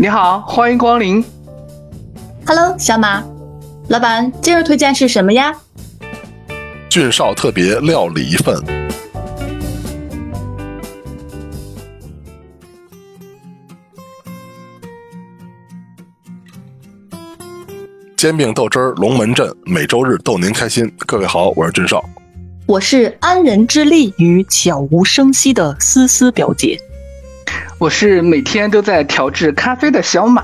你好，欢迎光临。Hello，小马，老板，今日推荐是什么呀？俊少特别料理一份。煎饼豆汁儿，龙门阵，每周日逗您开心。各位好，我是俊少。我是安人之力与悄无声息的思思表姐。我是每天都在调制咖啡的小马。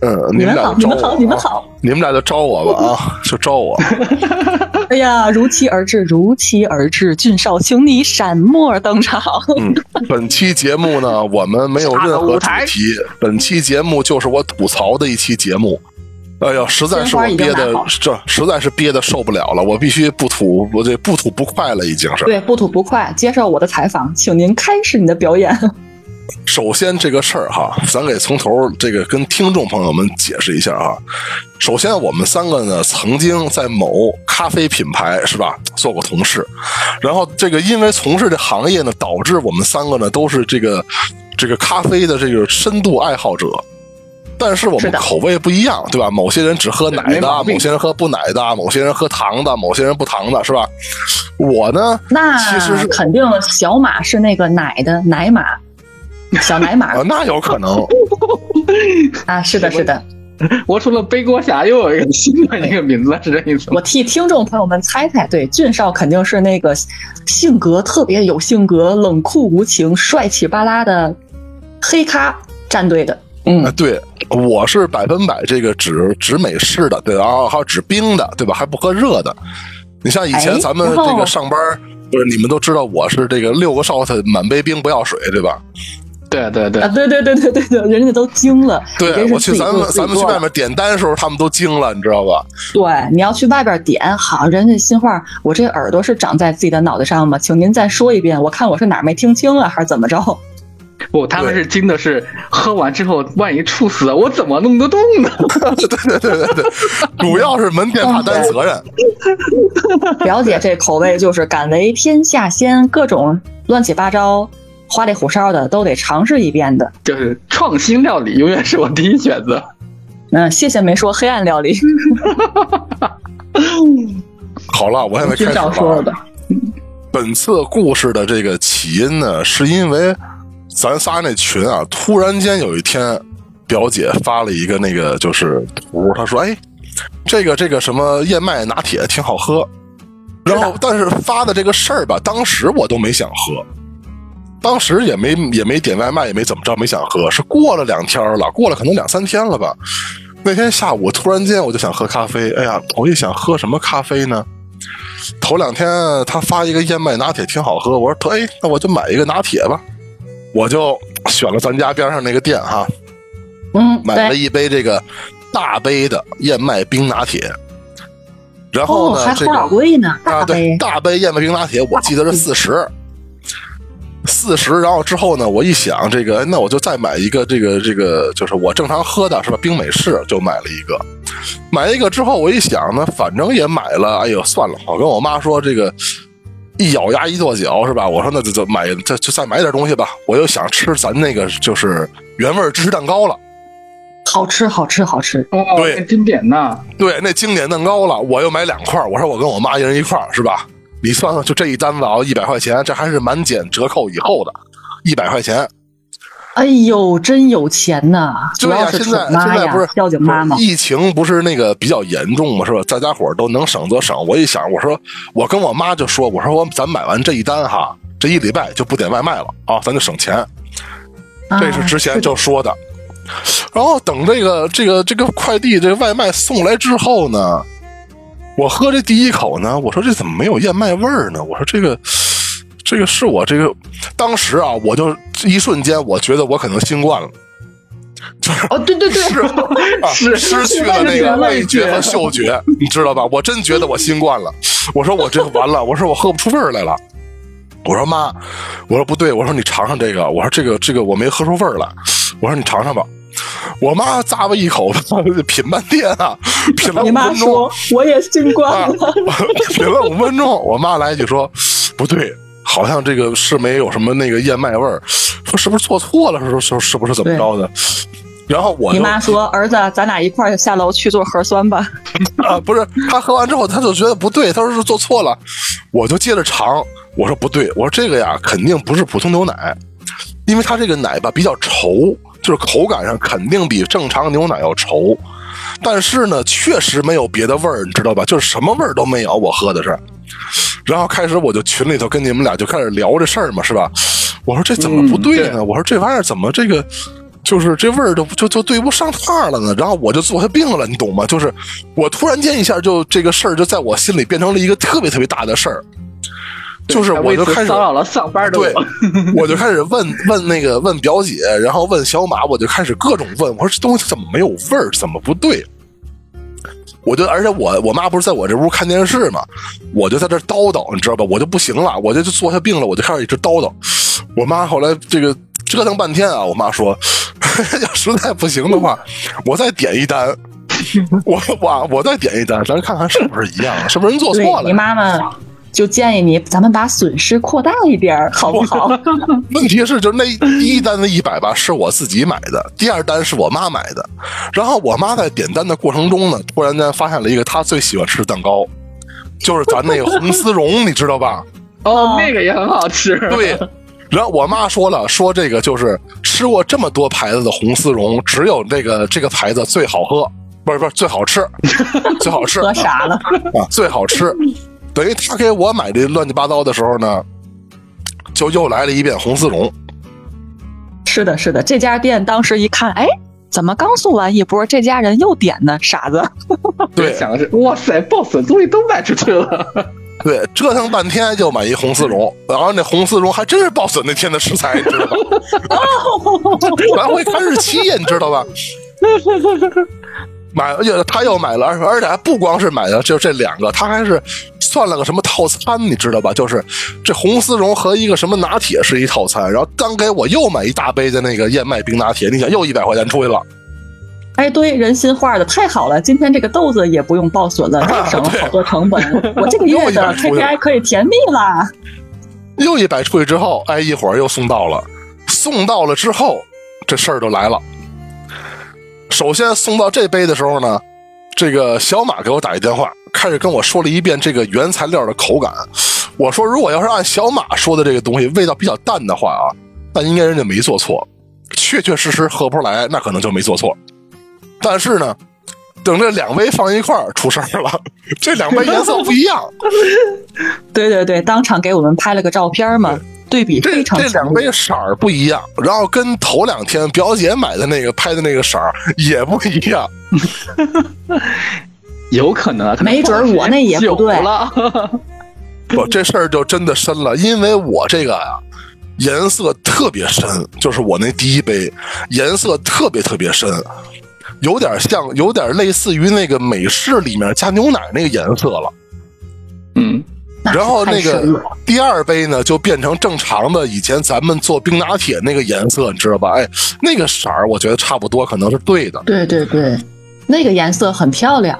嗯，你们俩好，你们好，你们好。你们俩就招我吧啊，就招我。哎呀，如期而至，如期而至，俊少，请你闪墨登场。嗯，本期节目呢，我们没有任何主题，本期节目就是我吐槽的一期节目。哎呀，实在是我憋的这实在是憋的受不了了，我必须不吐，我这不吐不快了，已经是。对，不吐不快，接受我的采访，请您开始你的表演。首先这个事儿哈，咱给从头这个跟听众朋友们解释一下哈。首先，我们三个呢曾经在某咖啡品牌是吧做过同事，然后这个因为从事这行业呢，导致我们三个呢都是这个这个咖啡的这个深度爱好者。但是我们口味不一样，对吧？某些人只喝奶的，某些人喝不奶的，某些人喝糖的，某些人不糖的，是吧？我呢，那其实是肯定小马是那个奶的奶马，小奶马哦，那有可能。啊，是的，是的。我除了背锅侠，又有一个新的那个名字，是这意思吗我？替听众朋友们猜猜，对，俊少肯定是那个性格特别有性格、冷酷无情、帅气巴拉的黑咖战队的。啊，嗯，对，我是百分百这个只只美式的，对吧？还有只冰的，对吧？还不喝热的。你像以前哎咱们这个上班，不是你们都知道我是这个六个哨子满杯冰不要水，对吧？对对对啊，，对对对对对对，人家都惊了。对我去咱们咱们去外面点单的时候，他们都惊了，你知道吧？对，你要去外边点，好，人家心话，我这耳朵是长在自己的脑袋上吗？请您再说一遍，我看我是哪儿没听清啊，还是怎么着？不，他们是惊的是喝完之后，万一猝死，我怎么弄得动呢？对对对对对，主要是门店怕担责任。表姐这口味就是敢为天下先，各种乱七八糟、花里胡哨的都得尝试一遍的。就是创新料理永远是我第一选择。嗯，谢谢没说黑暗料理，好了，我现在开始说了吧？本次故事的这个起因呢，是因为咱仨那群啊，突然间有一天，表姐发了一个那个就是图，她说：“哎，这个这个什么燕麦拿铁挺好喝。”然后，但是发的这个事儿吧，当时我都没想喝，当时也没也没点外卖，也没怎么着，没想喝。是过了两天了，过了可能两三天了吧。那天下午突然间我就想喝咖啡，哎呀，我一想喝什么咖啡呢？头两天他发一个燕麦拿铁挺好喝，我说哎，那我就买一个拿铁吧，我就选了咱家边上那个店哈，嗯，买了，一杯这个大杯的燕麦冰拿铁，然后哦，呢，这个老贵呢，大啊，对，杯。大杯燕麦冰拿铁，我记得是四十，四十。然后之后呢，我一想，这个那我就再买一个，这个这个就是我正常喝的是吧？冰美式就买了一个，买一个之后，我一想呢，反正也买了，哎呦，算了，我跟我妈说这个。一咬牙一跺脚是吧？我说那就就买，就就再买点东西吧。我又想吃咱那个就是原味芝士蛋糕了。好吃，好吃，好吃。哦，对经典呐！对，那经典蛋糕了，我又买两块我说我跟我妈一人一块儿是吧？你算算，就这一单子啊，一百块钱，这还是满减折扣以后的，一百块钱。哎呦，真有钱呐！主对呀、现在现在不是，孝敬妈妈不。是疫情不是那个比较严重嘛，是吧？大家伙儿都能省则省。我一想，我说我跟我妈就说，我说我咱买完这一单哈，这一礼拜就不点外卖了啊，咱就省钱。啊这是之前就说的。然后等这个这个这个快递这个外卖送来之后呢，我喝这第一口呢，我说这怎么没有燕麦味儿呢？我说这个这个是我这个当时啊，我就一瞬间我觉得我可能新冠了。就是哦，对对对，是啊失去了那个味觉和嗅觉，你知道吧？我真觉得我新冠了。我说我这完了，我说我喝不出味儿来了。我说妈，我说不对，我说你尝尝这个，我说这个这个我没喝出味儿来，我说你尝尝吧。我妈咂巴一口，品半天啊，品了你五分钟妈说，我也新冠啊了。，品了五分钟，我妈来一句说不对，好像这个是没有什么那个燕麦味儿，说是不是做错了？说说是不是怎么着的？然后我你妈说：“儿子，咱俩一块儿下楼去做核酸吧。啊，不是他喝完之后，他就觉得不对，他说是做错了，我就接着尝，我说不对，我说这个呀肯定不是普通牛奶，因为它这个奶吧比较稠，就是口感上肯定比正常牛奶要稠，但是呢确实没有别的味儿，你知道吧？就是什么味儿都没有，我喝的是。然后开始我就群里头跟你们俩就开始聊这事儿嘛，是吧？我说这怎么不对呢？嗯对我说这玩意儿怎么这个就是这味儿就就就对不上趟了呢？然后我就做下病了，你懂吗？就是我突然间一下就这个事儿就在我心里变成了一个特别特别大的事儿，就是我就开始骚扰了上班的对我。，我就开始问问那个问表姐，然后问小马，我就开始各种问，我说这东西怎么没有味儿，怎么不对？我就而且我我妈不是在我这屋看电视嘛，我就在这叨叨，你知道吧？我就不行了，我就就坐下病了，我就开始一直叨叨。我妈后来这个折腾半天啊，我妈说，要实在不行的话，我再点一单，我我我再点一单，咱看看是不是一样，是不是人”做错了你？妈妈就建议你，咱们把损失扩大一点儿，好不好？问题是，就是那第一单的一百吧，是我自己买的，第二单是我妈买的。然后我妈在点单的过程中呢，突然间发现了一个她最喜欢吃的蛋糕，就是咱那个红丝绒，你知道吧？哦，那个也很好吃。对。然后我妈说了，说这个就是吃过这么多牌子的红丝绒，只有这个这个牌子最好喝，不是不是最好吃，最好吃喝傻了。啊，最好吃。等于他给我买这乱七八糟的时候呢，就又来了一遍红丝绒。是的，是的，这家店当时一看，哎，怎么刚送完一波，这家人又点呢？傻子，对想的是，哇塞，boss 终于都卖出去了。对，折腾半天就买一红丝绒，然后那红丝绒还真是 boss 那天的食材，你知道吧？咱会看日期呀，你知道吧？买，而且他又买了，而而且还不光是买了就这两个，他还是算了个什么套餐，你知道吧？就是这红丝绒和一个什么拿铁是一套餐，然后刚给我又买一大杯的那个燕麦冰拿铁，你想又一百块钱出去了。哎，对，人心话的太好了，今天这个豆子也不用报损了，又省了好多成本，我这个月的 KPI 可以甜蜜了。又一百出去之后，哎，一会儿又送到了，送到了之后，这事儿就来了。首先送到这杯的时候呢，这个小马给我打一电话，开始跟我说了一遍这个原材料的口感。我说，如果要是按小马说的这个东西味道比较淡的话啊，那应该人家没做错，确确实实喝不出来，那可能就没做错。但是呢，等这两杯放一块儿出事儿了，这两杯颜色不一样。对对对，当场给我们拍了个照片嘛，对比这非常这两。杯色儿不一样，然后跟头两天表姐买的那个拍的那个色儿也不一样。有可能啊，可能没准我那也不对了。不，这事儿就真的深了，因为我这个呀、颜色特别深，就是我那第一杯颜色特别特别深，有点像，有点类似于那个美式里面加牛奶那个颜色了。嗯，然后那个第二杯呢，就变成正常的以前咱们做冰拿铁那个颜色，你知道吧？哎，那个色儿我觉得差不多，可能是对的。对对对，那个颜色很漂亮。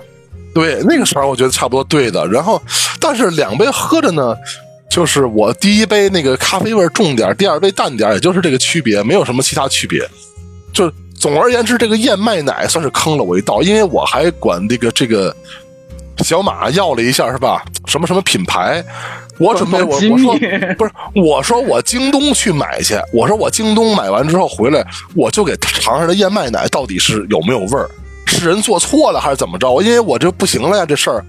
对，那个色儿我觉得差不多对的。然后，但是两杯喝着呢，就是我第一杯那个咖啡味儿重点儿，第二杯淡点儿，也就是这个区别，没有什么其他区别。就总而言之，这个燕麦奶算是坑了我一道，因为我还管这个这个小马要了一下，是吧？什么什么品牌？我准备我我说不是，我说我京东去买去，我说我京东买完之后回来，我就给尝尝这燕麦奶到底是有没有味儿，是人做错了还是怎么着？因为我这不行了呀，这事儿，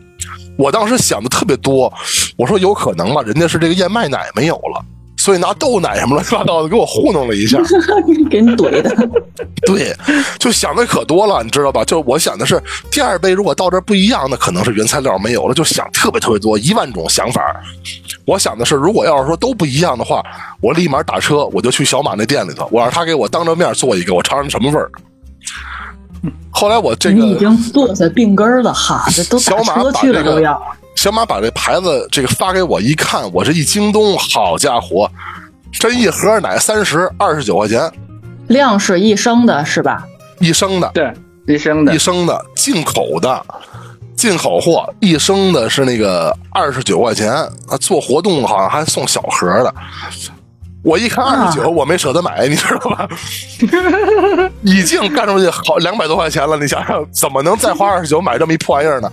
我当时想的特别多，我说有可能吧，人家是这个燕麦奶没有了，所以拿豆奶什么乱七八糟的给我糊弄了一下。给你怼的。对，就想的可多了，你知道吧？就我想的是，第二杯如果到这不一样，那可能是原材料没有了，就想特别特别多，一万种想法。我想的是，如果要是说都不一样的话，我立马打车，我就去小马那店里头，我让他给我当着面做一个，我尝尝什么味儿。后来我这你已经剁下病根了哈，这都打小马车去了都要。小马把这牌子这个发给我一看，我这一京东，好家伙，这一盒奶三十二十九块钱量是一升的是吧？一升的，对，一升的一升的进口的，进口货，一升的是那个二十九块钱啊，做活动好像还送小盒的。我一看二十九，我没舍得买，你知道吧？已经干出去好两百多块钱了，你想想，怎么能再花二十九买这么一破玩意儿呢？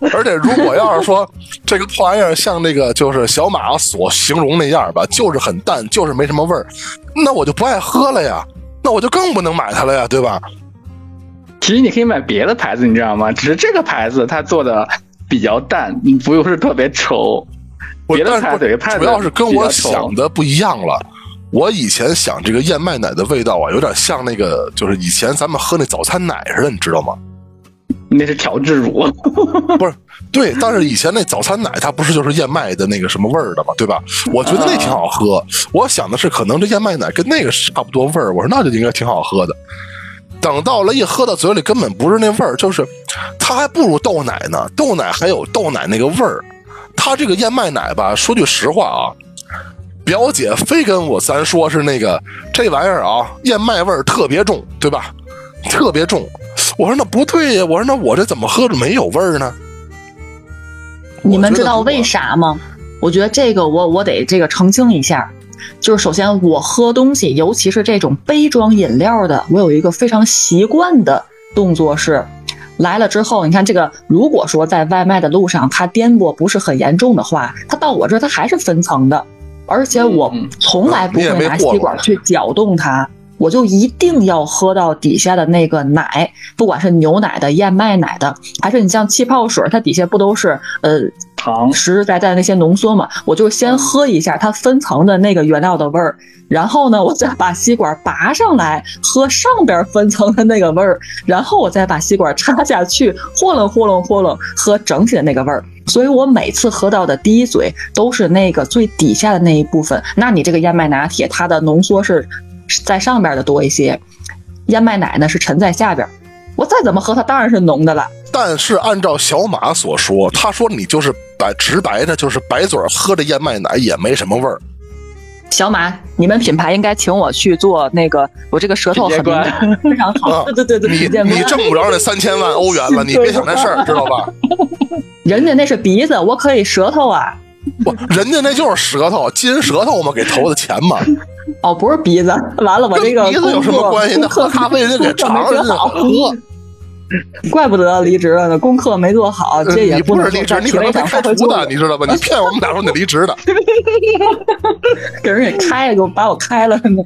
而且如果要是说这个破玩意儿像那个就是小马所形容那样吧，就是很淡，就是没什么味儿，那我就不爱喝了呀，那我就更不能买它了呀，对吧？其实你可以买别的牌子，你知道吗？只是这个牌子它做的比较淡，不是特别稠。别的牌子主要是跟我想的不一样了。我以前想这个燕麦奶的味道啊，有点像那个，就是以前咱们喝那早餐奶似的，你知道吗？那是调制乳，不是？对，但是以前那早餐奶它不是就是燕麦的那个什么味儿的嘛，对吧？我觉得那挺好喝。我想的是，可能这燕麦奶跟那个差不多味儿。我说那就应该挺好喝的。等到了一喝到嘴里，根本不是那味儿，就是它还不如豆奶呢。豆奶还有豆奶那个味儿，它这个燕麦奶吧，说句实话啊，表姐非跟我咱说是那个这玩意儿啊，燕麦味儿特别重，对吧？特别重。我说那不对呀，我说那我这怎么喝着没有味儿呢？你们知道为啥吗？我觉得这个我我得这个澄清一下，就是首先我喝东西，尤其是这种杯装饮料的，我有一个非常习惯的动作是，来了之后，你看这个，如果说在外卖的路上它颠簸不是很严重的话，它到我这儿它还是分层的，而且我从来不会拿吸管去搅动它。我就一定要喝到底下的那个奶，不管是牛奶的、燕麦奶的，还是你像气泡水，它底下不都是呃糖实实在在的那些浓缩嘛？我就先喝一下它分层的那个原料的味儿，然后呢，我再把吸管拔上来喝上边分层的那个味儿，然后我再把吸管插下去，和楞和楞和楞喝整体的那个味儿。所以我每次喝到的第一嘴都是那个最底下的那一部分。那你这个燕麦拿铁，它的浓缩是？在上边的多一些，燕麦奶呢是沉在下边。我再怎么喝，它当然是浓的了。但是按照小马所说，他说你就是白直白的，就是白嘴喝着燕麦奶也没什么味儿。小马，你们品牌应该请我去做那个，我这个舌头很敏感，非常好。对对对，你你挣不着那三千万欧元了，你别想那事儿，知道吧？人家那是鼻子，我可以舌头啊。不，人家那就是舌头，金舌头嘛，给投的钱嘛。哦，不是鼻子，完了，我这个鼻子有什么关系？那喝咖啡人家给尝着好喝，怪不得离职了呢，功课没做好，这也不是离职，你可能被开除的，你知道吧？你骗我们俩说你离职的，给人给开了，给我把我开了呢。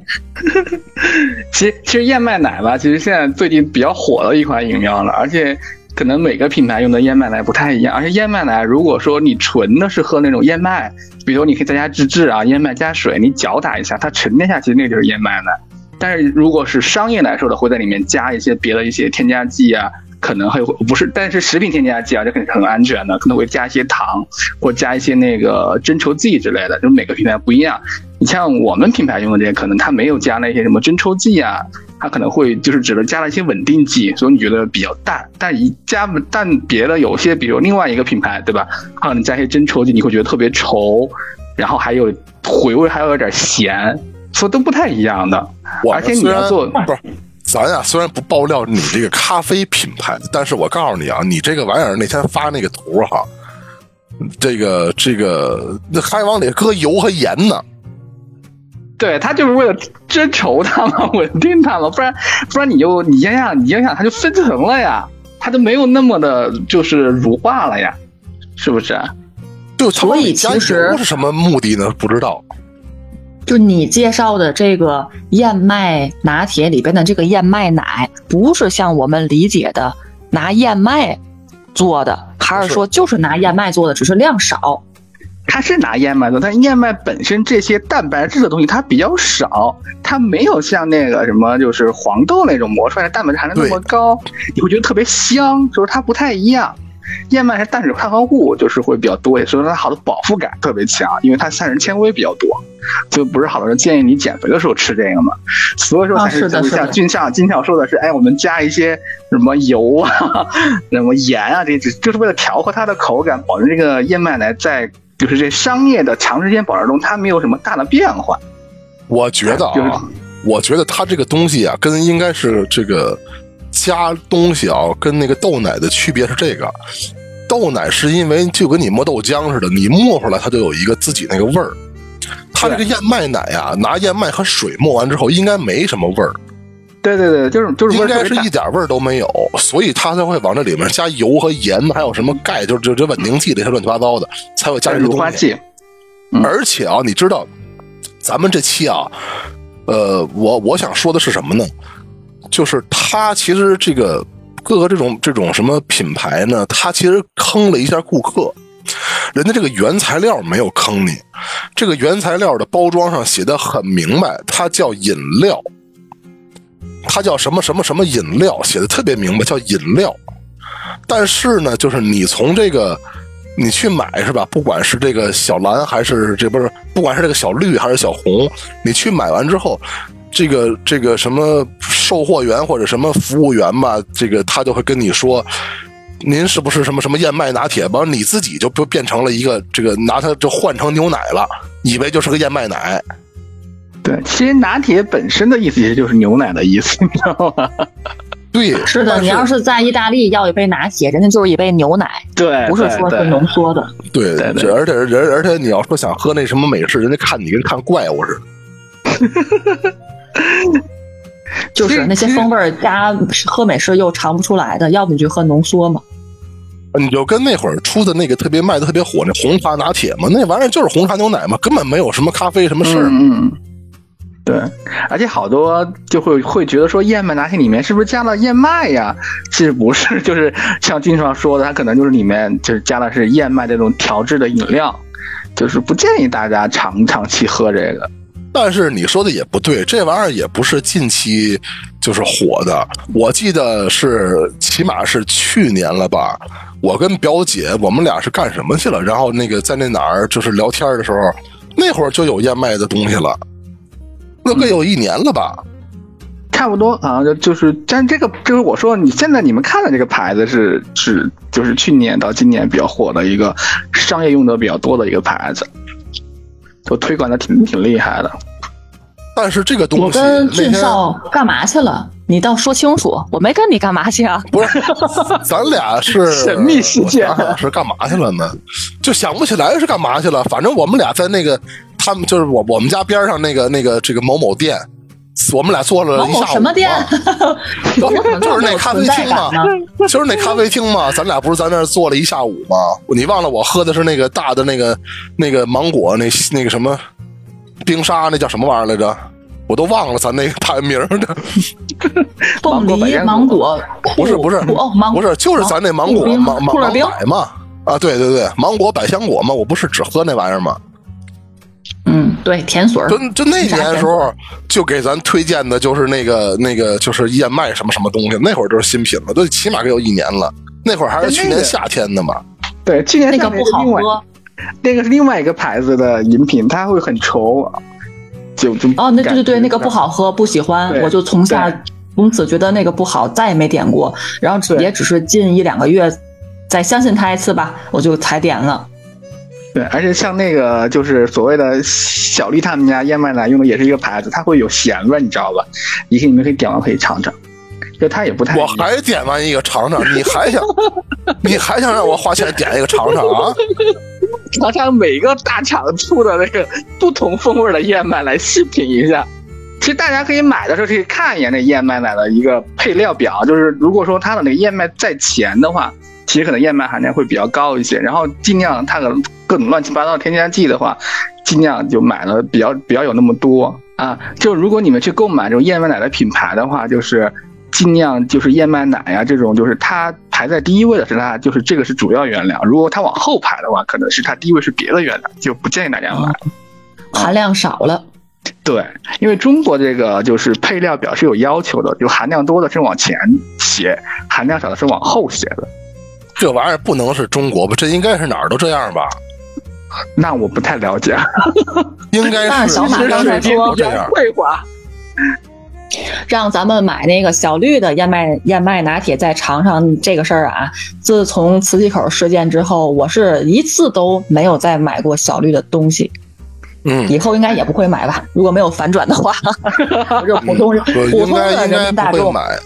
其实，其实燕麦奶吧，其实现在最近比较火的一款饮料了，而且。可能每个品牌用的燕麦奶不太一样，而且燕麦奶如果说你纯的是喝那种燕麦，比如你可以在家自制啊，燕麦加水，你搅打一下，它沉淀下去，那就是燕麦奶。但是如果是商业来说的，会在里面加一些别的一些添加剂啊，可能还有不是，但是食品添加剂啊，这肯定很安全的，可能会加一些糖或加一些那个增稠剂之类的，就每个品牌不一样。你像我们品牌用的这些，可能它没有加那些什么增稠剂啊。它可能会就是只能加了一些稳定剂，所以你觉得比较淡。但一加但别的有些，比如另外一个品牌，对吧？可能加一些真稠剂，你会觉得特别稠，然后还有回味，还有点咸，所以都不太一样的。而且你要做不是咱呀，虽然不爆料你这个咖啡品牌，但是我告诉你啊，你这个玩意儿那天发那个图哈，这个这个那还往里搁油和盐呢。对他就是为了追求它嘛，稳定它嘛，不然 不然你就你想想，你想想，它就分层了呀，它就没有那么的，就是乳化了呀，是不是？就所以其实是什么目的呢？不知道。就你介绍的这个燕麦拿铁里边的这个燕麦奶，不是像我们理解的拿燕麦做的，还是说就是拿燕麦做的，只是量少。它是拿燕麦做，但燕麦本身这些蛋白质的东西它比较少，它没有像那个什么就是黄豆那种磨出来的蛋白质含量那么高，你会觉得特别香，就是它不太一样。燕麦是碳水化合物，就是会比较多，所以说它好的饱腹感特别强，因为它膳食纤维比较多，就不是好多人建议你减肥的时候吃这个嘛。所以说才是像俊像金笑说的是，哎，我们加一些什么油啊、什么盐啊，这就是为了调和它的口感，保证这个燕麦奶在。就是这商业的长时间保持中，它没有什么大的变化。我觉得啊，我觉得它这个东西啊，跟应该是这个加东西啊，跟那个豆奶的区别是这个，豆奶是因为就跟你磨豆浆似的，你磨出来它就有一个自己那个味儿。它这个燕麦奶呀，拿燕麦和水磨完之后，应该没什么味儿，对对对，就是就是应该是一点味儿都没有，所以他才会往这里面加油和盐，还有什么钙，就就这稳定剂这些乱七八糟的，才会加这些东西。乳化剂，嗯而且啊，你知道，咱们这期啊，呃，我我想说的是什么呢？就是它其实这个各个这种这种什么品牌呢，它其实坑了一下顾客。人家这个原材料没有坑你，这个原材料的包装上写的很明白，它叫饮料，它叫什么什么什么饮料，写的特别明白，叫饮料。但是呢，就是你从这个你去买是吧？不管是这个小蓝还是这不是，不管是这个小绿还是小红，你去买完之后，这个这个什么售货员或者什么服务员吧，这个他就会跟你说。您是不是什么什么燕麦拿铁？完，你自己就就变成了一个这个拿它就换成牛奶了，以为就是个燕麦奶。对，其实拿铁本身的意思其实就是牛奶的意思，你知道吗？对，是的，你要是在意大利要一杯拿铁，人家就是一杯牛奶，对，不是说是浓缩的。对对对而且人而且你要说想喝那什么美式，人家看你跟看怪物似的。就是那些风味儿加喝美式又尝不出来的，要不你就喝浓缩嘛。你就跟那会儿出的那个特别卖的特别火那红茶拿铁嘛，那玩意儿就是红茶牛奶嘛，根本没有什么咖啡什么事儿。嗯嗯，对，而且好多就会会觉得说燕麦拿铁里面是不是加了燕麦呀？其实不是，就是像经常说的，它可能就是里面就是加的是燕麦这种调制的饮料，就是不建议大家长长期喝这个。但是你说的也不对，这玩意儿也不是近期就是火的。我记得是起码是去年了吧，我跟表姐我们俩是干什么去了？然后那个在那哪儿就是聊天的时候，那会儿就有燕麦的东西了，那个有一年了吧？差不多啊，就就是，但这个就是我说，你现在你们看的这个牌子是是就是去年到今年比较火的一个商业用的比较多的一个牌子，就推广的挺挺厉害的。但是这个东西跟俊少干嘛去了？你倒说清楚，我没跟你干嘛去啊？不是，咱俩是 神秘事件我想想是干嘛去了呢？就想不起来是干嘛去了。反正我们俩在那个他们就是我我们家边上那个那个这个某某店，我们俩坐了一下午什么店？就是那咖啡厅嘛，就是那咖啡厅嘛。咱俩不是在那儿坐了一下午吗？你忘了我喝的是那个大的那个那个芒果那那个什么冰沙那叫什么玩意儿来着？我都忘了咱那个牌名儿的。凤梨、芒果百香果，不是不是哦，芒不是，就是咱那芒果芒芒芒酷乐冰百嘛。啊，对对对，芒果百香果嘛，我不是只喝那玩意儿吗？嗯，对，甜水儿就就那年的时候，就给咱推荐的就是那个那个就是燕麦什么什么东西，那会儿就是新品了，都起码得有一年了。那会儿还是去年夏天的嘛。对，去年下那个不好喝。那个是另外一个牌子的饮品，它会很稠，就就哦，那对对对，那个不好喝，不喜欢，我就从下从此觉得那个不好，再也没点过。然后也只是近一两个月，再相信他一次吧，我就才点了。对，而且像那个就是所谓的小丽他们家燕麦奶用的也是一个牌子，它会有咸味，你知道吧？以前你们可以点完可以尝尝，就它也不太我。还点完一个尝尝，你还想 你还想让我花钱点一个尝尝啊？尝尝每个大厂出的那个不同风味的燕麦来细品一下。其实大家可以买的时候可以看一眼那燕麦奶的一个配料表，就是如果说它的那个燕麦在前的话，其实可能燕麦含量会比较高一些。然后尽量它的各种乱七八糟的添加剂的话，尽量就买的比较比较有那么多啊。就如果你们去购买这种燕麦奶的品牌的话，就是尽量就是燕麦奶呀、这种，就是它排在第一位的是它，就是这个是主要原料。如果它往后排的话，可能是它第一位是别的原料，就不建议大家买。含量少了，对，因为中国这个就是配料表是有要求的，就含量多的是往前写，含量少的是往后写的。这玩意儿不能是中国吧？这应该是哪儿都这样吧？那我不太了解，应该是小马刚才说都这样。让咱们买那个小绿的燕麦燕麦拿铁再尝尝这个事儿啊。自从磁器口事件之后，我是一次都没有再买过小绿的东西，嗯，以后应该也不会买吧？如果没有反转的话，我这普通人普通的人不会买。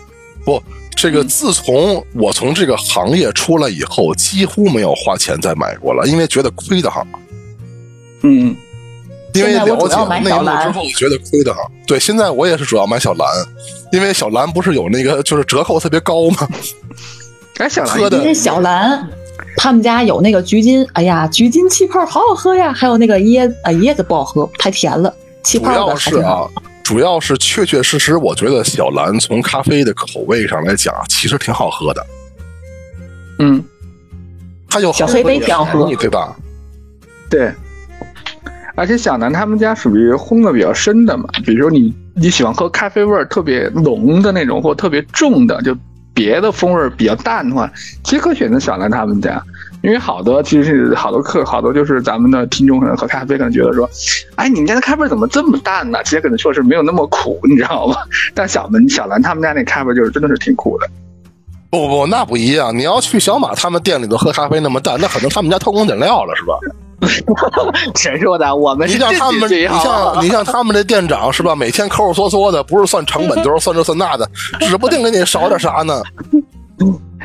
不，这个自从我从这个行业出来以后，几乎没有花钱再买过了，因为觉得亏的慌。嗯，因为了解要买小内幕之后觉得亏的哈。对，现在我也是主要买小蓝，因为小蓝不是有那个就是折扣特别高吗？哎，小蓝喝的因为小蓝他们家有那个橘金，哎呀，橘金气泡好好喝呀，还有那个椰啊椰子不好喝，太甜了，气泡主要的还是啊。，主要是确确实实，我觉得小蓝从咖啡的口味上来讲，其实挺好喝的。嗯，它有小黑杯挺好喝对吧？对。而且小南他们家属于烘的比较深的嘛，比如说你你喜欢喝咖啡味儿特别浓的那种，或特别重的，就别的风味儿比较淡的话，其实可以选择小南他们家。因为好多其实是好多客好多就是咱们的听众可能喝咖啡可能觉得说，哎，你们家的咖啡怎么这么淡呢？其实可能说是没有那么苦，你知道吗？但小门小兰他们家那咖啡就是真的是挺苦的。不不不，那不一样。你要去小马他们店里头喝咖啡那么淡，那可能他们家偷工减料了，是吧？谁说的？我们你是像他们，你像 你像他们这店长是吧？每天抠抠缩缩的，不是算成本就是算这算那的，指不定给你少点啥呢。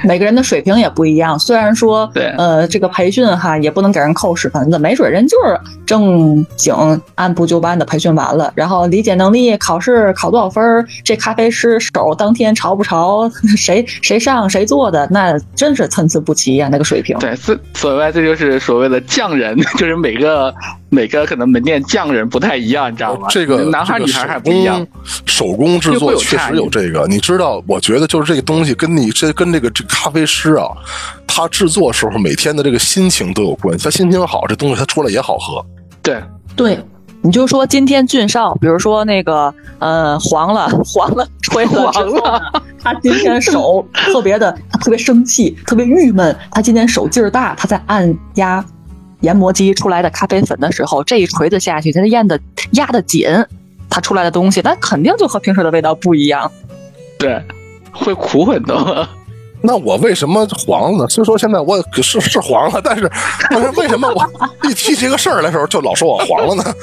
每个人的水平也不一样，虽然说，对呃，这个培训哈也不能给人扣屎盆子，没准人就是正经按部就班的培训完了，然后理解能力考试考多少分儿，这咖啡师手当天潮不潮，谁谁上谁做的，那真是参差不齐呀、那个水平。对，所所谓这就是所谓的匠人，就是每个每个可能门店匠人不太一样，你知道吗？这个男孩女孩还不一样。手工手工制作确实有这个，你知道？我觉得就是这个东西跟你这跟这个这咖啡师啊，他制作时候每天的这个心情都有关系。他心情好，这东西他出来也好喝。对，对，你就说今天俊少，比如说那个呃黄了 黄了吹了之后呢，他今天手 特别的，他特别生气，特别郁闷，他今天手劲儿大，他在按压研磨机出来的咖啡粉的时候，这一锤子下去，他压的压的紧，他出来的东西，那肯定就和平时的味道不一样。对，会苦很多。那我为什么黄了呢？虽说现在我是是黄了，但是 但是为什么我一提这个事儿的时候就老说我黄了呢？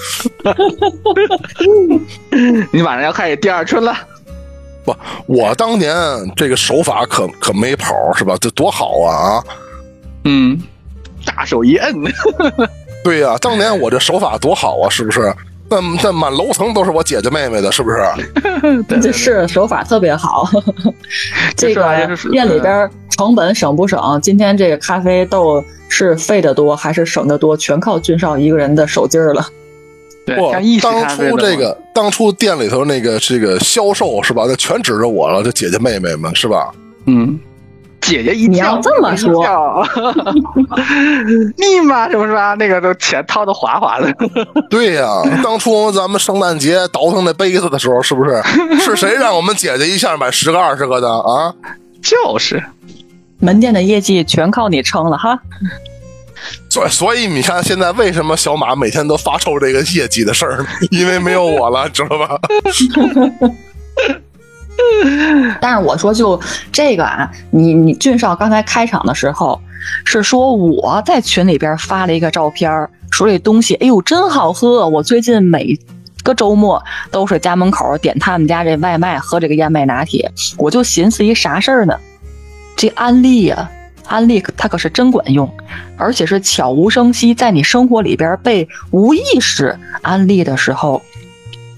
你马上要开始第二春了。不，我当年这个手法可可没跑是吧？这多好啊啊！嗯，大手一摁，对呀、当年我这手法多好啊，是不是？那那满楼层都是我姐姐妹妹的，是不是？这是手法特别好，这个店里边成本省不省？今天这个咖啡豆是费的多还是省的多，全靠俊少一个人的手劲儿了。对，当初这个当初店里头那个这个销售是吧？那全指着我了，这姐姐妹妹们是吧？嗯，姐姐一你要跳，这么说一跳立马什么是吧？那个都钱掏的哗哗的。对呀、当初咱们圣诞节倒腾那杯子的时候，是不是 是谁让我们姐姐一下买十个二十个的啊？就是，门店的业绩全靠你撑了哈。所所以你看，现在为什么小马每天都发愁这个业绩的事儿？因为没有我了，知道吧？但是我说就这个啊，你你俊少刚才开场的时候是说我在群里边发了一个照片，说这东西哎呦真好喝，我最近每个周末都是家门口点他们家这外卖喝这个燕麦拿铁，我就寻思一啥事儿呢？这安利呀、安利它可是真管用，而且是悄无声息，在你生活里边被无意识安利的时候，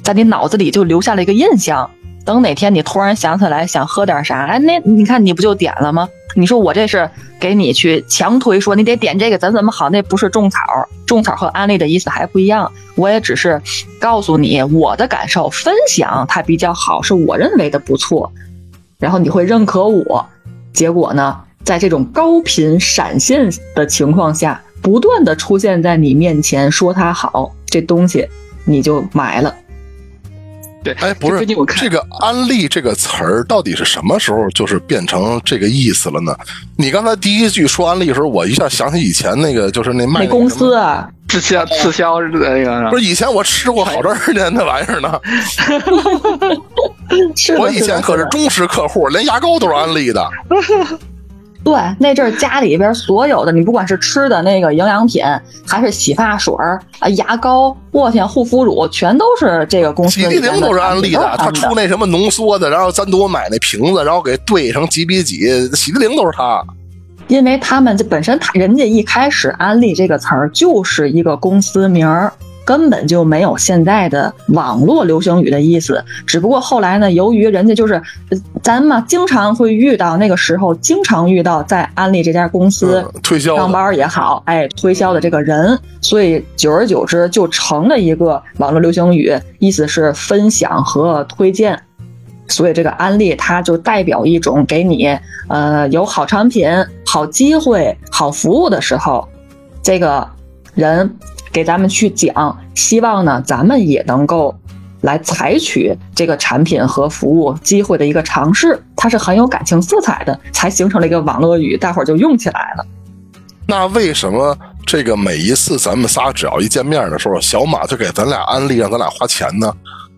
在你脑子里就留下了一个印象。等哪天你突然想起来想喝点啥，哎，那你看你不就点了吗？你说我这是给你去强推说你得点这个怎怎么好，那不是种草，种草和安利的意思还不一样。我也只是告诉你我的感受，分享它比较好，是我认为的不错，然后你会认可我。结果呢，在这种高频闪现的情况下，不断的出现在你面前，说它好，这东西你就买了。对，哎，不是最近我看这个“安利”这个词儿到底是什么时候就是变成这个意思了呢？你刚才第一句说安利的时候，我一下想起以前那个就是那卖那公司啊，滞销滞销的那个不是以前我吃过好长时间那玩意儿呢，我以前可是忠实客户，连牙膏都是安利的。对，那阵儿家里边所有的，你不管是吃的那个营养品，还是洗发水儿啊、牙膏、我天、护肤乳，全都是这个公司的涤灵都是安利的，他出那什么浓缩的，然后咱多买那瓶子，然后给兑成几比几，洗涤灵都是他。因为他们这本身他人家一开始安利这个词儿就是一个公司名儿，根本就没有现在的网络流行语的意思。只不过后来呢，由于人家就是呃咱嘛，经常会遇到那个时候，经常遇到在安利这家公司嗯推销上班也好，哎，推销的这个人，所以久而久之就成了一个网络流行语，意思是分享和推荐。所以这个安利它就代表一种给你呃有好产品、好机会、好服务的时候，这个人给咱们去讲，希望呢咱们也能够来采取这个产品和服务机会的一个尝试，它是很有感情色彩的，才形成了一个网络语，大伙儿就用起来了。那为什么这个每一次咱们仨只要一见面的时候，小马就给咱俩安利，让咱俩花钱呢？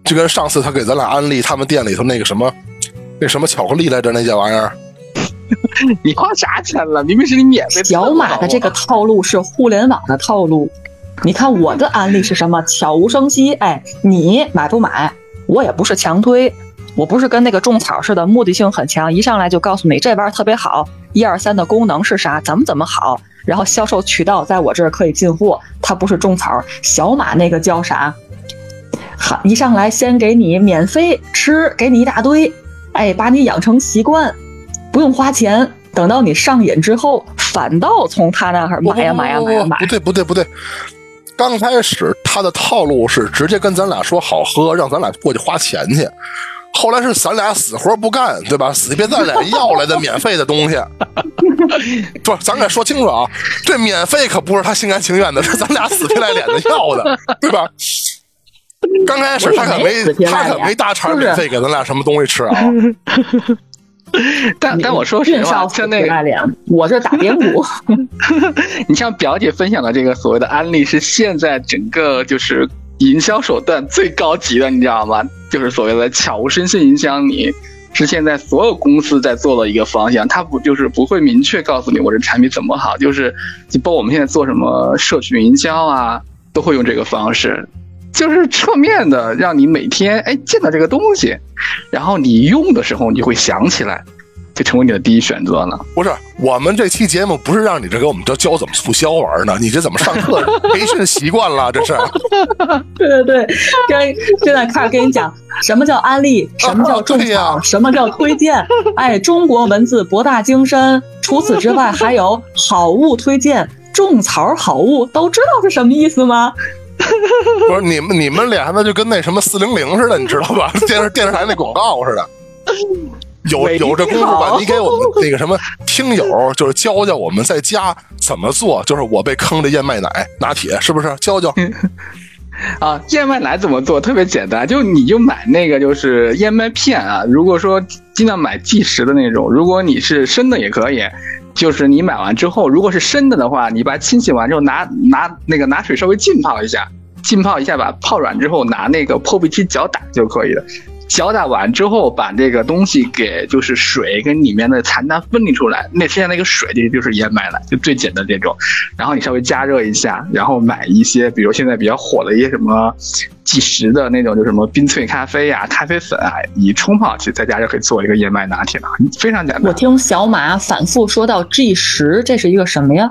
就跟上次他给咱俩安利他们店里头那个什么，那什么巧克力来着，那件玩意儿，你花啥钱了？明明是你免费小马的这个套路是互联网的套路。你看我的案例是什么？悄无声息，哎，你买不买？我也不是强推，我不是跟那个种草似的，目的性很强，一上来就告诉你这玩意儿特别好，一二三的功能是啥，怎么怎么好，然后销售渠道在我这儿可以进货，它不是种草。小马那个叫啥？好，一上来先给你免费吃，给你一大堆，哎，把你养成习惯，不用花钱。等到你上瘾之后，反倒从他那儿买呀买呀买呀买不。对不对不对，刚开始他的套路是直接跟咱俩说好喝，让咱俩过去花钱去。后来是咱俩死活不干，对吧？死别咱俩要来的免费的东西。不，咱得说清楚啊，这免费可不是他心甘情愿的，是咱俩死皮赖脸的要的，对吧？刚开始他可没他可没大茬免费给咱俩什么东西吃啊。但但我说实话，像那个我在打边鼓。你像表姐分享的这个所谓的安利，是现在整个就是营销手段最高级的，你知道吗？就是所谓的悄无声息影响你，是现在所有公司在做的一个方向。它不就是不会明确告诉你我这产品怎么好，就是你包括我们现在做什么社群营销啊，都会用这个方式。就是侧面的让你每天哎见到这个东西，然后你用的时候你会想起来，就成为你的第一选择了。不是，我们这期节目不是让你这给我们教教怎么促销玩呢？你这怎么上课培训习惯了？这是 对对对，跟现在开始跟你讲什么叫安利，什么叫种草，什么叫推荐。哎，中国文字博大精深，除此之外还有好物推荐、种草好物，都知道是什么意思吗？不是你们你们俩那就跟那什么四零零似的，你知道吧？电视电视台那广告似的。有有这功夫吧？你给我们 那个什么听友，就是教教我们在家怎么做。就是我被坑的燕麦奶拿铁，是不是？教教。啊，燕麦奶怎么做？特别简单，就你就买那个就是燕麦片啊。如果说尽量买即食的那种，如果你是生的也可以。就是你买完之后，如果是生的的话，你把它清洗完之后拿拿那个拿水稍微浸泡一下，浸泡一下，把泡软之后拿那个破壁机搅打就可以了。搅打完之后，把这个东西给就是水跟里面的残渣分离出来，那剩下那个水这就是燕麦奶，就最简单这种。然后你稍微加热一下，然后买一些，比如现在比较火的一些什么即食的那种，就什么冰萃咖啡呀、咖啡粉啊，你冲泡去，在家就可以做一个燕麦拿铁了，非常简单。我听小马反复说到 G 十，这是一个什么呀？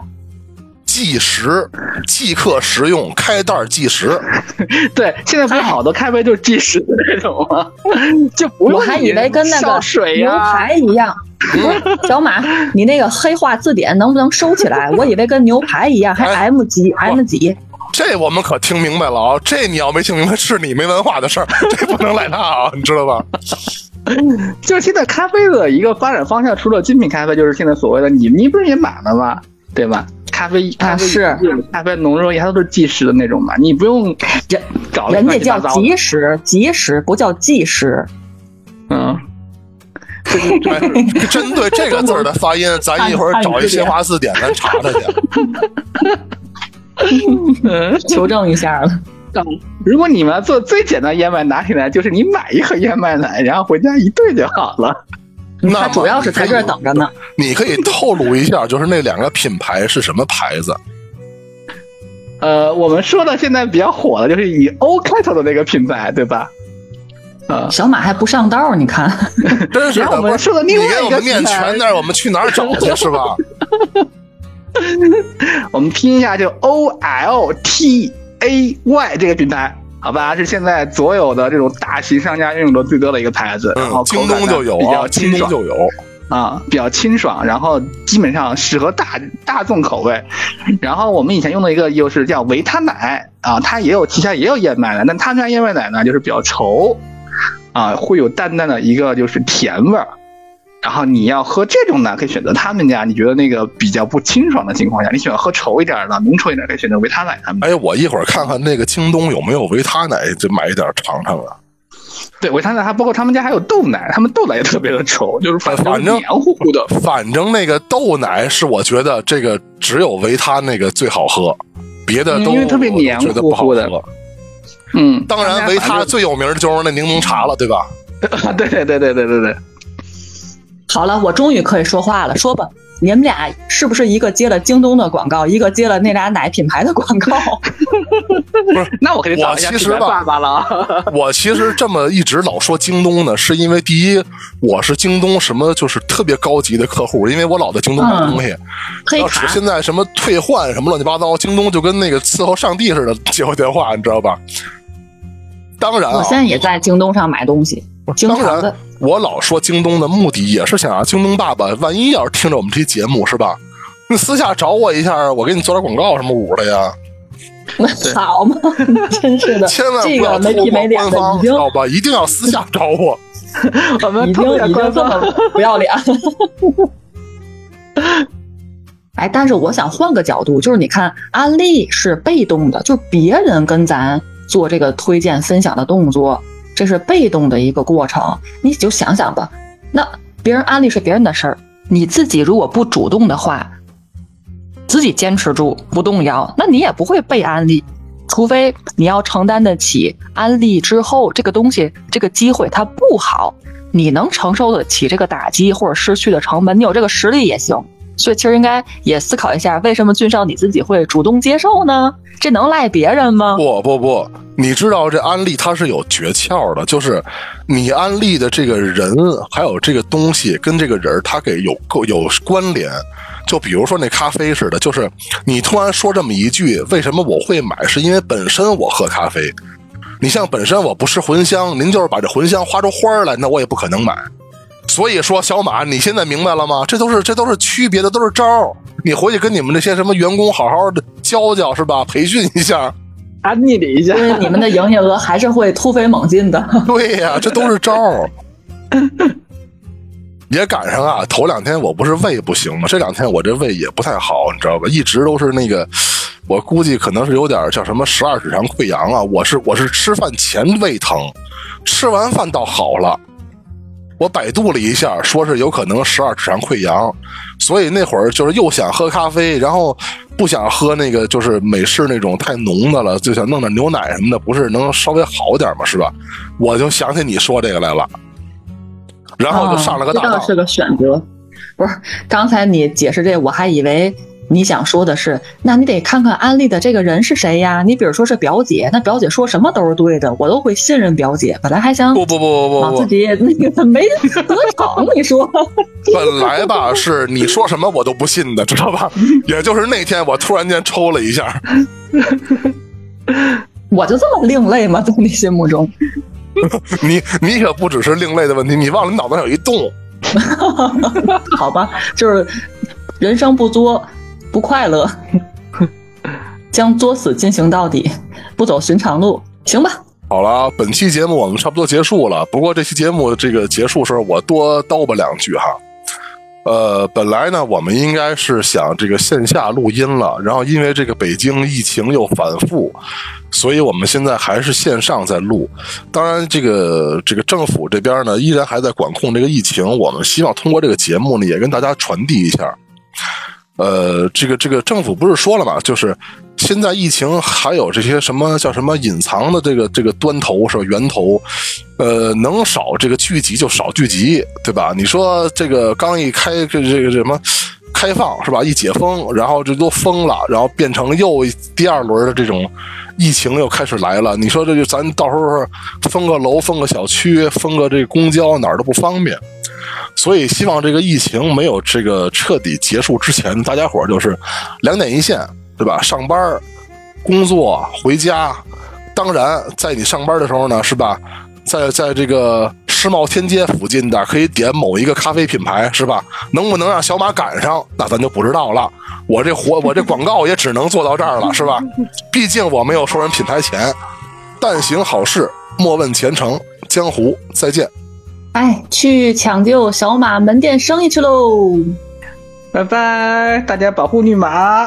即食，即刻食用，开袋即食。对，现在不是好多咖啡就是计时的那种吗？就不用我还以为跟那个牛水呀、排一样。小马，你那个黑化字典能不能收起来？我以为跟牛排一样，还哎 M 几 M 几。这我们可听明白了啊！这你要没听明白，是你没文化的事儿，这不能赖他啊，你知道吧？就是现在咖啡的一个发展方向，除了精品咖啡，就是现在所谓的你你不是也买了吗？对吧？咖啡咖啡是咖啡浓缩液，它都是即食的那种嘛，你不用人找人家叫即食，即食不叫即食。嗯。对，针对这个字儿的发音，咱一会儿找一新华字典，咱查查去。嗯，求证一下了。如果你们要做最简单燕麦拿铁呢，就是你买一盒燕麦奶，然后回家一兑就好了。那他主要是在这儿等着呢。你可以透露一下，就是那两个品牌是什么牌子？呃，我们说的现在比较火的就是以 O 开头的那个品牌，对吧？呃，小马还不上道，你看，真是的，然后我说的另外一个你给我们念全点儿，我们去哪儿找去是吧？我们拼一下就 O L T A Y 这个品牌，好吧，是现在所有的这种大型商家运用的最多的一个牌子。然后嗯，京东就有比较啊，京东就有。啊，比较清爽，然后基本上适合大大众口味。然后我们以前用的一个就是叫维他奶啊，它也有旗下也有燕麦奶，但它家燕麦奶呢就是比较稠啊，会有淡淡的一个就是甜味儿。然后你要喝这种呢，可以选择他们家。你觉得那个比较不清爽的情况下，你喜欢喝稠一点的、浓稠一点，可以选择维他奶他们家。哎，我一会儿看看那个京东有没有维他奶，就买一点尝尝啊。对，维他奶还包括他们家还有豆奶，他们豆奶也特别的稠，就是反正反正黏糊糊的。反正那个豆奶是我觉得这个只有维他那个最好喝，别的都嗯因为特别黏糊糊的。嗯，当然，维他最有名的就是那柠檬茶了，对吧？对对对对对对对。好了，我终于可以说话了，说吧，你们俩是不是一个接了京东的广告，一个接了那俩奶品牌的广告？不是 那我肯定找一下我其实吧品牌爸爸了。我其实这么一直老说京东呢，是因为第一，我是京东什么就是特别高级的客户，因为我老在京东买东西。黑卡要是现在什么退换什么乱七八糟，京东就跟那个伺候上帝似的接我电话，你知道吧？当然啊我现，在也在京东上买东西，经当常的然。，我老说京东的目的也是想让京东爸爸，万一要是听着我们这期节目是吧？你私下找我一下，我给你做点广告什么五的呀？好嘛，真是的，千万不要个没通过皮没脸的，官方，已经知道吧？一定要私下找我。我们已经特别已经这官方。么不要脸。哎，但是我想换个角度，就是你看，安利是被动的，就是别人跟咱做这个推荐分享的动作，这是被动的一个过程。你就想想吧，那别人安利是别人的事儿，你自己如果不主动的话，自己坚持住不动摇，那你也不会被安利。除非你要承担得起安利之后这个东西这个机会它不好，你能承受得起这个打击或者失去的成本，你有这个实力也行。所以其实应该也思考一下，为什么俊少你自己会主动接受呢？这能赖别人吗？不不不，你知道这安利它是有诀窍的，就是你安利的这个人还有这个东西跟这个人他给有够有关联。就比如说那咖啡似的，就是你突然说这么一句，为什么我会买？是因为本身我喝咖啡。你像本身我不吃茴香，您就是把这茴香花出花来，那我也不可能买。所以说，小马，你现在明白了吗？这都是这都是区别的，都是招儿。你回去跟你们那些什么员工好好的教教是吧？培训一下。安利你一下因，为你们的营业额还是会突飞猛进的。对呀、这都是招儿。也赶上啊，头两天我不是胃不行吗？这两天我这胃也不太好，你知道吧？一直都是那个，我估计可能是有点叫什么十二指肠溃疡啊。我是我是吃饭前胃疼，吃完饭倒好了。我百度了一下，说是有可能十二指肠溃疡，所以那会儿就是又想喝咖啡，然后不想喝那个就是美式那种太浓的了，就想弄点牛奶什么的，不是能稍微好点吗，是吧？我就想起你说这个来了，然后就上了个大当。啊这倒是个选择。不是，刚才你解释这，我还以为你想说的是，那你得看看安利的这个人是谁呀？你比如说是表姐，那表姐说什么都是对的，我都会信任表姐。本来还想不不不不不不，自己那个 没得逞，你说？本来吧是你说什么我都不信的，知道吧？也就是那天我突然间抽了一下，我就这么另类吗？在你心目中？你你可不只是另类的问题，你忘了你脑子上有一洞。好吧，就是人生不作，不快乐，将作死进行到底，不走寻常路，行吧？好了，本期节目我们差不多结束了。不过这期节目这个结束时候，我多叨吧两句哈。呃，本来呢，我们应该是想这个线下录音了，然后因为这个北京疫情又反复，所以我们现在还是线上在录。当然，这个这个政府这边呢，依然还在管控这个疫情。我们希望通过这个节目呢，也跟大家传递一下。呃，这个这个政府不是说了嘛，就是现在疫情还有这些什么叫什么隐藏的这个这个端头是吧？源头，呃，能少这个聚集就少聚集，对吧？你说这个刚一开这这个什么开放是吧？一解封，然后这都封了，然后变成又第二轮的这种疫情又开始来了。你说这就咱到时候封个楼、封个小区、封个这公交，哪儿都不方便。所以希望这个疫情没有这个彻底结束之前，大家伙儿就是两点一线，对吧？上班工作回家，当然在你上班的时候呢，是吧？在在这个世贸天阶附近的，可以点某一个咖啡品牌，是吧？能不能让小马赶上，那咱就不知道了。我这活，我这广告也只能做到这儿了，是吧？毕竟我没有收人品牌钱。但行好事，莫问前程。江湖再见。哎，去抢救小马门店生意去喽！拜拜，大家保护绿马。